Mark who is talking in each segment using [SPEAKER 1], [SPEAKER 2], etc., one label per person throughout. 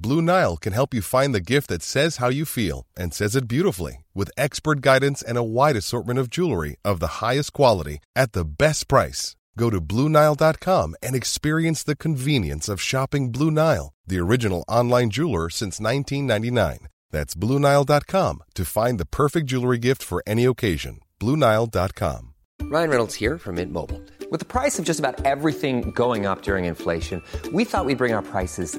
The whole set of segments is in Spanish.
[SPEAKER 1] Blue Nile can help you find the gift that says how you feel and says it beautifully with expert guidance and a wide assortment of jewelry of the highest quality at the best price. Go to BlueNile.com and experience the convenience of shopping Blue Nile, the original online jeweler since 1999. That's BlueNile.com to find the perfect jewelry gift for any occasion. BlueNile.com.
[SPEAKER 2] Ryan Reynolds here from Mint Mobile. With the price of just about everything going up during inflation, we thought we'd bring our prices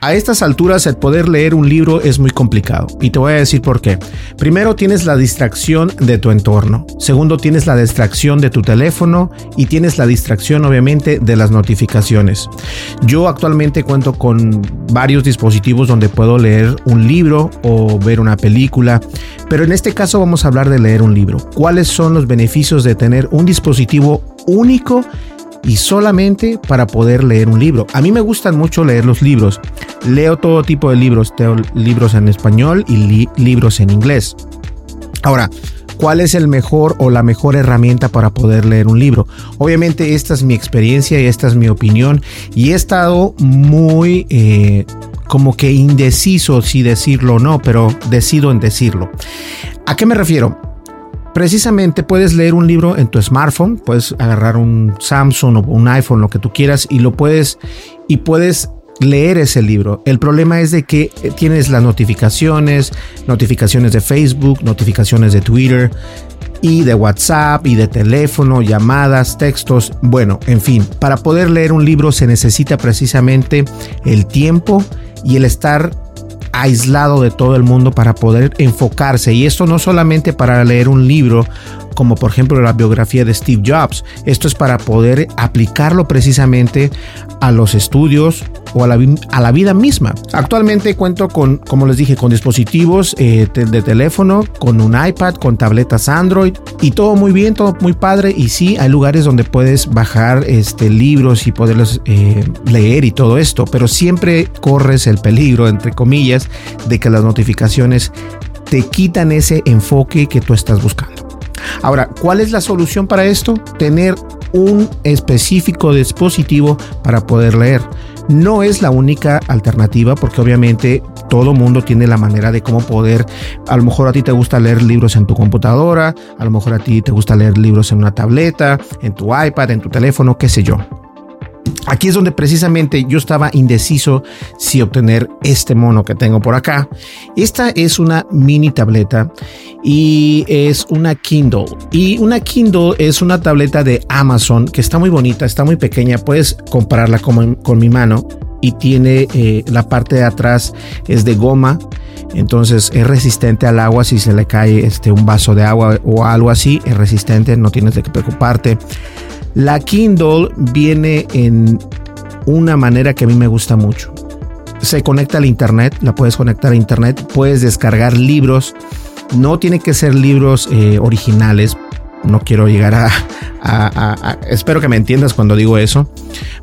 [SPEAKER 3] A estas alturas el poder leer un libro es muy complicado y te voy a decir por qué. Primero tienes la distracción de tu entorno, segundo tienes la distracción de tu teléfono y tienes la distracción obviamente de las notificaciones. Yo actualmente cuento con varios dispositivos donde puedo leer un libro o ver una película, pero en este caso vamos a hablar de leer un libro. ¿Cuáles son los beneficios de tener un dispositivo único? Y solamente para poder leer un libro. A mí me gustan mucho leer los libros. Leo todo tipo de libros, leo libros en español y libros en inglés. Ahora, ¿cuál es el mejor o la mejor herramienta para poder leer un libro? Obviamente esta es mi experiencia y esta es mi opinión y he estado muy... Eh, como que indeciso si decirlo o no, pero decido en decirlo. ¿A qué me refiero? Precisamente puedes leer un libro en tu smartphone, puedes agarrar un Samsung o un iPhone, lo que tú quieras, y lo puedes y puedes leer ese libro. El problema es de que eh, tienes las notificaciones, notificaciones de Facebook, notificaciones de Twitter y de WhatsApp y de teléfono, llamadas, textos, bueno, en fin, para poder leer un libro se necesita precisamente el tiempo y el estar aislado de todo el mundo para poder enfocarse. Y esto no solamente para leer un libro como por ejemplo la biografía de Steve Jobs. Esto es para poder aplicarlo precisamente a los estudios o a la, vida misma. Actualmente cuento con, como les dije, con dispositivos eh, de, teléfono, con un iPad, con tabletas Android y todo muy bien, todo muy padre. Y sí, hay lugares donde puedes bajar este, libros y poderlos eh, leer y todo esto, pero siempre corres el peligro, entre comillas, de que las notificaciones te quitan ese enfoque que tú estás buscando. Ahora, ¿cuál es la solución para esto? Tener un específico dispositivo para poder leer. No es la única alternativa porque obviamente todo mundo tiene la manera de cómo poder, a lo mejor a ti te gusta leer libros en tu computadora, a lo mejor a ti te gusta leer libros en una tableta, en tu iPad, en tu teléfono, qué sé yo. Aquí es donde precisamente yo estaba indeciso si obtener este mono que tengo por acá. Esta es una mini tableta y es una Kindle. Y una Kindle es una tableta de Amazon que está muy bonita, está muy pequeña. Puedes comprarla con, con mi mano y tiene eh, la parte de atrás es de goma. Entonces es resistente al agua si se le cae este, un vaso de agua o algo así. Es resistente, no tienes qué preocuparte. La Kindle viene en una manera que a mí me gusta mucho. Se conecta al internet, la puedes conectar a internet, puedes descargar libros. No tiene que ser libros eh, originales. No quiero llegar a, Espero que me entiendas cuando digo eso.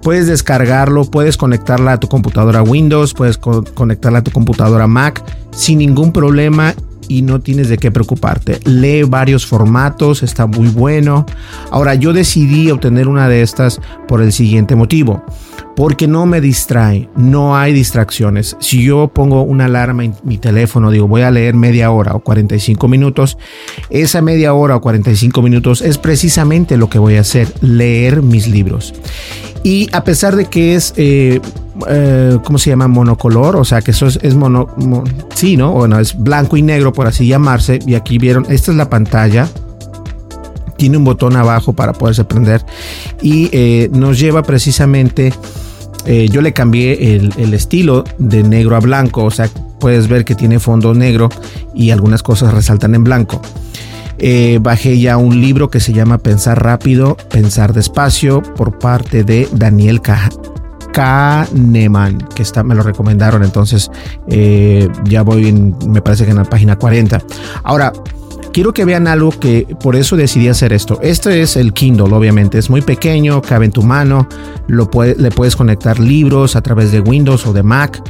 [SPEAKER 3] Puedes descargarlo, puedes conectarla a tu computadora Windows, puedes conectarla a tu computadora Mac sin ningún problema y no tienes de qué preocuparte. Lee varios formatos, está muy bueno. Ahora yo decidí obtener una de estas por el siguiente motivo. Porque no me distrae, no hay distracciones. Si yo pongo una alarma en mi teléfono, digo voy a leer media hora o 45 minutos, esa media hora o 45 minutos es precisamente lo que voy a hacer, leer mis libros. Y a pesar de que es, eh, eh, ¿cómo se llama? Monocolor, o sea que eso es, mono, sí, ¿no? Bueno, es blanco y negro, por así llamarse. Y aquí vieron, esta es la pantalla. Tiene un botón abajo para poderse prender y eh, nos lleva precisamente yo le cambié el, el, estilo de negro a blanco, o sea, puedes ver que tiene fondo negro y algunas cosas resaltan en blanco. Eh, bajé ya un libro que se llama Pensar rápido, pensar despacio por parte de Daniel Kahneman, que está, me lo recomendaron, entonces eh, ya voy, me parece que en la página 40. Ahora, quiero que vean algo que por eso decidí hacer esto. Este es el Kindle, obviamente, es muy pequeño, cabe en tu mano, lo le puedes conectar libros a través de Windows o de Mac.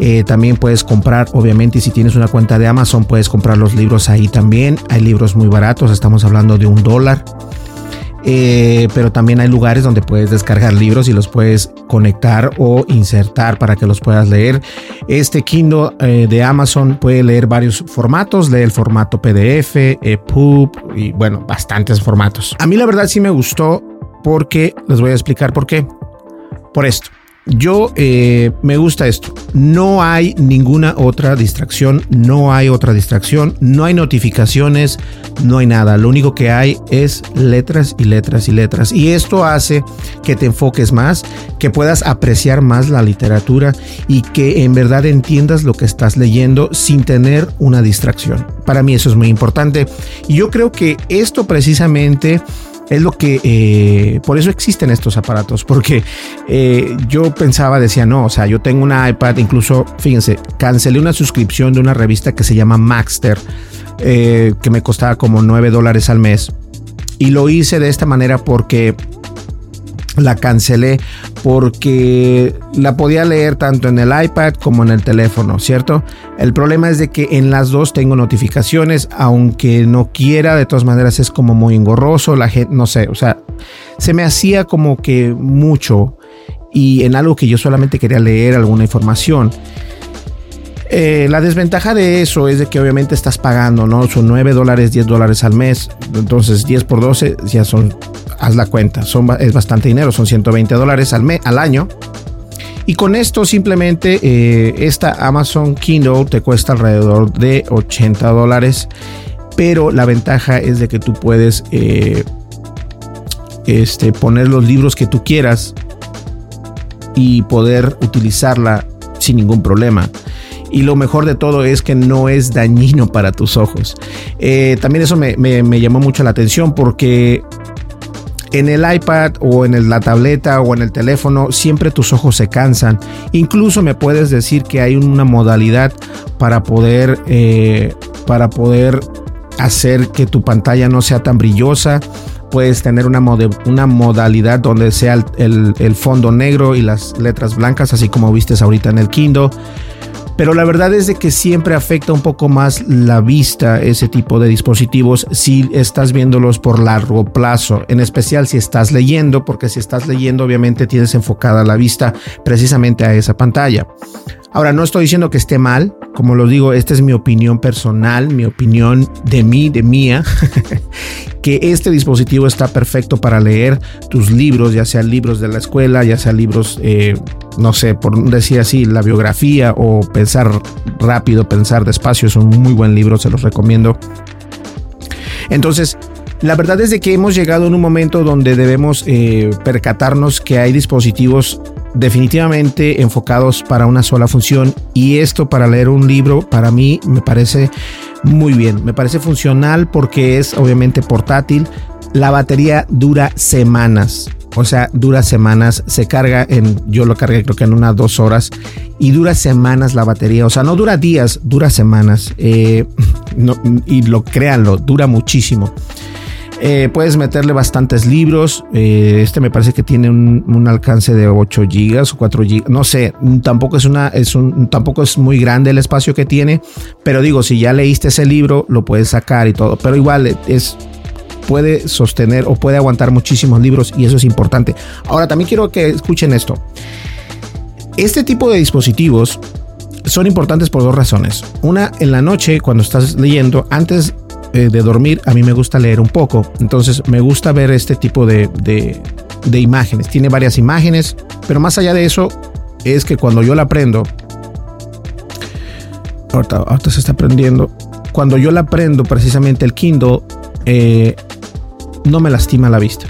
[SPEAKER 3] Eh, también puedes comprar, obviamente, si tienes una cuenta de Amazon, puedes comprar los libros ahí también. Hay libros muy baratos, estamos hablando de un dólar. Eh, pero también hay lugares donde puedes descargar libros y los puedes conectar o insertar para que los puedas leer. Este Kindle eh, de Amazon puede leer varios formatos, lee el formato PDF, EPUB y bueno, bastantes formatos. A mí la verdad sí me gustó porque les voy a explicar por qué. Por esto. Yo eh, me gusta esto. No hay ninguna otra distracción, no hay otra distracción, no hay notificaciones, no hay nada. Lo único que hay es letras y letras y letras. Y esto hace que te enfoques más, que puedas apreciar más la literatura y que en verdad entiendas lo que estás leyendo sin tener una distracción. Para mí eso es muy importante. Y yo creo que esto precisamente es lo que, eh, por eso existen estos aparatos, porque eh, yo pensaba, decía, no, o sea, yo tengo una iPad, incluso, fíjense, cancelé una suscripción de una revista que se llama Maxter, eh, que me costaba como 9 dólares al mes. Y lo hice de esta manera porque la cancelé porque la podía leer tanto en el iPad como en el teléfono, ¿cierto? El problema es de que en las dos tengo notificaciones, aunque no quiera, de todas maneras es como muy engorroso, la gente, no sé, o sea, se me hacía como que mucho y en algo que yo solamente quería leer alguna información. Eh, la desventaja de eso es de que obviamente estás pagando, ¿no? Son 9 dólares, 10 dólares al mes. Entonces 10 por 12 ya son, haz la cuenta, son, es bastante dinero, son 120 dólares al, año. Y con esto simplemente eh, esta Amazon Kindle te cuesta alrededor de 80 dólares. Pero la ventaja es de que tú puedes eh, este, poner los libros que tú quieras y poder utilizarla sin ningún problema y lo mejor de todo es que no es dañino para tus ojos. Eh, también eso me, llamó mucho la atención porque en el iPad o en la tableta o en el teléfono siempre tus ojos se cansan. Incluso me puedes decir que hay una modalidad para poder, eh, para poder hacer que tu pantalla no sea tan brillosa. Puedes tener una, una modalidad donde sea el, el, fondo negro y las letras blancas, así como vistes ahorita en el Kindle pero la verdad es de que siempre afecta un poco más la vista ese tipo de dispositivos si estás viéndolos por largo plazo, en especial si estás leyendo, porque si estás leyendo obviamente tienes enfocada la vista precisamente a esa pantalla. Ahora, no estoy diciendo que esté mal, como lo digo, esta es mi opinión personal, mi opinión de mí, de mía, que este dispositivo está perfecto para leer tus libros, ya sean libros de la escuela, ya sean libros, eh, no sé, por decir así, la biografía o pensar rápido, pensar despacio, es un muy buen libro, se los recomiendo. Entonces, la verdad es de que hemos llegado en un momento donde debemos eh, percatarnos que hay dispositivos definitivamente enfocados para una sola función y esto para leer un libro para mí me parece muy bien, me parece funcional porque es obviamente portátil, la batería dura semanas, o sea, dura semanas, se carga en, yo lo cargué creo que en unas dos horas y dura semanas la batería, o sea, no dura días, dura semanas, eh, y lo créanlo, dura muchísimo. Eh, puedes meterle bastantes libros. Eh, este me parece que tiene un, alcance de 8 gigas o 4 gigas. No sé, tampoco es una, es un, tampoco es muy grande el espacio que tiene. Pero digo, si ya leíste ese libro, lo puedes sacar y todo. Pero igual es, puede sostener o puede aguantar muchísimos libros y eso es importante. Ahora también quiero que escuchen esto. Este tipo de dispositivos son importantes por dos razones. Una, en la noche, cuando estás leyendo, antes eh, de dormir, a mí me gusta leer un poco. Entonces me gusta ver este tipo de, de, imágenes. Tiene varias imágenes, pero más allá de eso, es que cuando yo la prendo, ahorita, se está prendiendo. Cuando yo la prendo, precisamente el Kindle, eh, no me lastima la vista.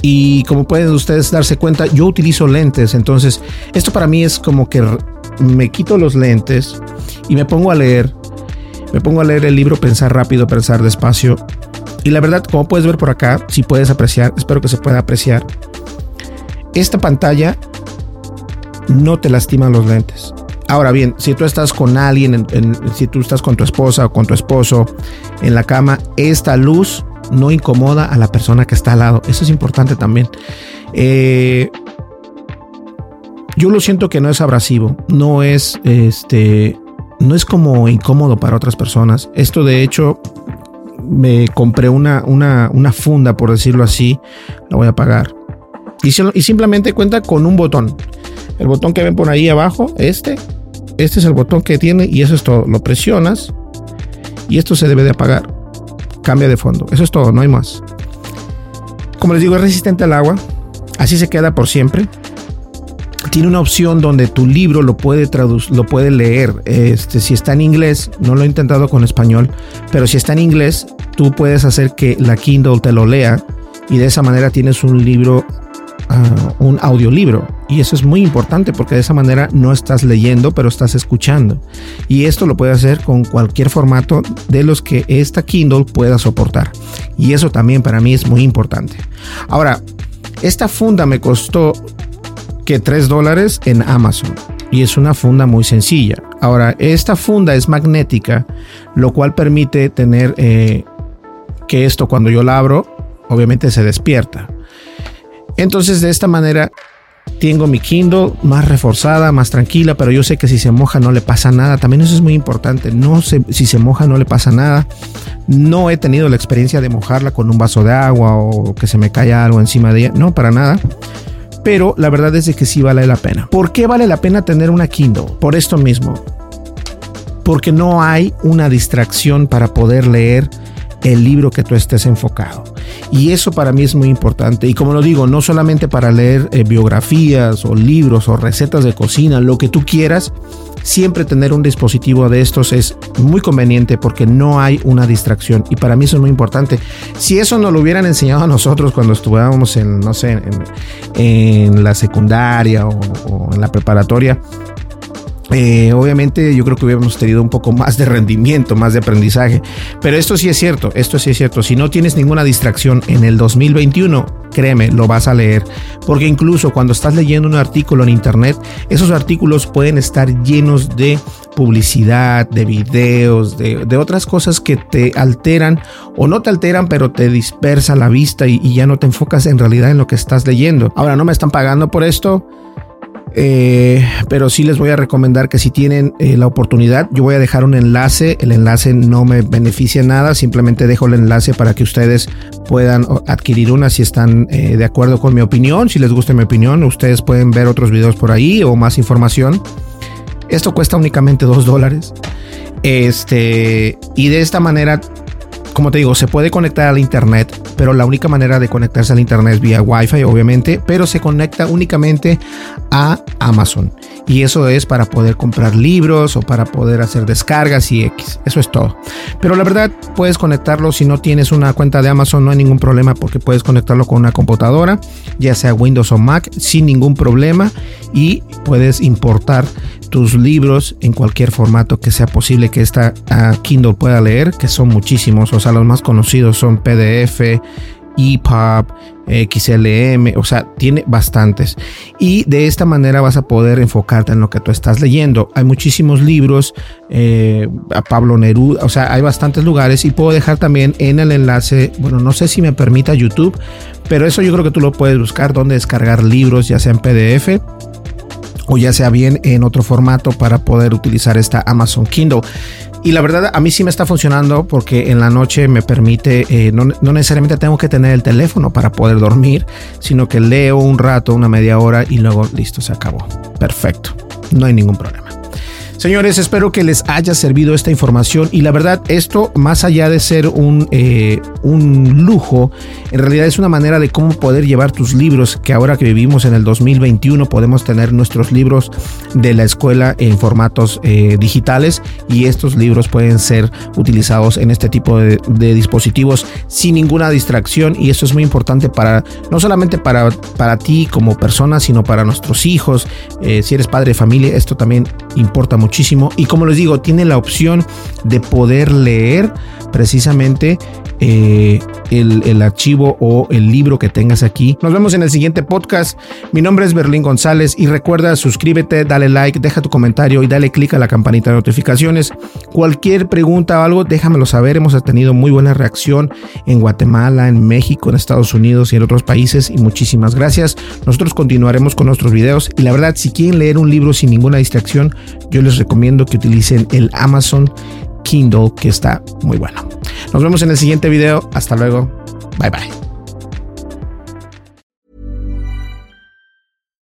[SPEAKER 3] Y como pueden ustedes darse cuenta, yo utilizo lentes. Entonces, esto para mí es como que me quito los lentes y me pongo a leer. Me pongo a leer el libro Pensar rápido, pensar despacio. Y la verdad, como puedes ver por acá, si puedes apreciar, espero que se pueda apreciar. Esta pantalla no te lastima los lentes. Ahora bien, si tú estás con alguien, si tú estás con tu esposa o con tu esposo en la cama, esta luz no incomoda a la persona que está al lado. Eso es importante también. Eh, yo lo siento que no es abrasivo, no es este, no es como incómodo para otras personas. Esto de hecho me compré una, una, una funda, por decirlo así, la voy a pagar. Y, y simplemente cuenta con un botón. El botón que ven por ahí abajo, este, este es el botón que tiene y eso es todo. Lo presionas y esto se debe de apagar. Cambia de fondo. Eso es todo, no hay más. Como les digo, es resistente al agua. Así se queda por siempre. Tiene una opción donde tu libro lo puede traducir, lo puede leer. Este, si está en inglés, no lo he intentado con español, pero si está en inglés, tú puedes hacer que la Kindle te lo lea y de esa manera tienes un libro un audiolibro. Y eso es muy importante porque de esa manera no estás leyendo, pero estás escuchando. Y esto lo puede hacer con cualquier formato de los que esta Kindle pueda soportar. Y eso también para mí es muy importante. Ahora, esta funda me costó que 3 dólares en Amazon. Y es una funda muy sencilla. Ahora, esta funda es magnética, lo cual permite tener eh, que esto cuando yo la abro, obviamente se despierta. Entonces de esta manera tengo mi Kindle más reforzada, más tranquila, pero yo sé que si se moja no le pasa nada. También eso es muy importante. No sé si se moja no le pasa nada. No he tenido la experiencia de mojarla con un vaso de agua o que se me caiga algo encima de ella. No, para nada. Pero la verdad es que sí vale la pena. ¿Por qué vale la pena tener una Kindle? Por esto mismo. Porque no hay una distracción para poder leer el libro que tú estés enfocado. Y eso para mí es muy importante. Y como lo digo, no solamente para leer eh, biografías o libros o recetas de cocina, lo que tú quieras, siempre tener un dispositivo de estos es muy conveniente porque no hay una distracción. Y para mí eso es muy importante. Si eso nos lo hubieran enseñado a nosotros cuando estuviéramos en, no sé, en, la secundaria o en la preparatoria, eh, obviamente yo creo que hubiéramos tenido un poco más de rendimiento, más de aprendizaje. Pero esto sí es cierto, esto sí es cierto. Si no tienes ninguna distracción en el 2021, créeme, lo vas a leer. Porque incluso cuando estás leyendo un artículo en internet, esos artículos pueden estar llenos de publicidad, de videos, de, otras cosas que te alteran o no te alteran, pero te dispersa la vista y ya no te enfocas en realidad en lo que estás leyendo. Ahora, no me están pagando por esto eh, pero sí les voy a recomendar que si tienen eh, la oportunidad, yo voy a dejar un enlace. El enlace no me beneficia nada, simplemente dejo el enlace para que ustedes puedan adquirir una si están eh, de acuerdo con mi opinión. Si les gusta mi opinión, ustedes pueden ver otros videos por ahí o más información. Esto cuesta únicamente dos dólares. Este, y de esta manera como te digo, se puede conectar al internet, pero la única manera de conectarse al internet es vía Wi-Fi, obviamente, pero se conecta únicamente a Amazon. Y eso es para poder comprar libros o para poder hacer descargas y X. Eso es todo. Pero la verdad, puedes conectarlo si no tienes una cuenta de Amazon, no hay ningún problema porque puedes conectarlo con una computadora, ya sea Windows o Mac, sin ningún problema. Y puedes importar tus libros en cualquier formato que sea posible que esta uh, Kindle pueda leer, que son muchísimos. O sea, los más conocidos son PDF, EPUB, XLM, o sea, tiene bastantes. Y de esta manera vas a poder enfocarte en lo que tú estás leyendo. Hay muchísimos libros, eh, a Pablo Neruda, o sea, hay bastantes lugares y puedo dejar también en el enlace, bueno, no sé si me permita YouTube, pero eso yo creo que tú lo puedes buscar, donde descargar libros, ya sea en PDF o ya sea bien en otro formato para poder utilizar esta Amazon Kindle. Y la verdad, a mí sí me está funcionando porque en la noche me permite, eh, no, necesariamente tengo que tener el teléfono para poder dormir, sino que leo un rato, una media hora y luego listo, se acabó. Perfecto, no hay ningún problema. Señores, espero que les haya servido esta información y la verdad esto más allá de ser un, eh, un lujo, en realidad es una manera de cómo poder llevar tus libros, que ahora que vivimos en el 2021 podemos tener nuestros libros de la escuela en formatos eh, digitales y estos libros pueden ser utilizados en este tipo de, dispositivos sin ninguna distracción y esto es muy importante para no solamente para, para ti como persona, sino para nuestros hijos, eh, si eres padre de familia, esto también importa muchísimo y como les digo, tiene la opción de poder leer precisamente eh, el, archivo o el libro que tengas aquí. Nos vemos en el siguiente podcast. Mi nombre es Berlín González y recuerda suscríbete, dale like, deja tu comentario y dale click a la campanita de notificaciones. Cualquier pregunta o algo, déjamelo saber. Hemos tenido muy buena reacción en Guatemala, en México, en Estados Unidos y en otros países y muchísimas gracias. Nosotros continuaremos con nuestros videos y la verdad, si quieren leer un libro sin ninguna distracción, yo les recomiendo que utilicen el Amazon Kindle que está muy bueno. Nos vemos en el siguiente video. Hasta luego. Bye bye.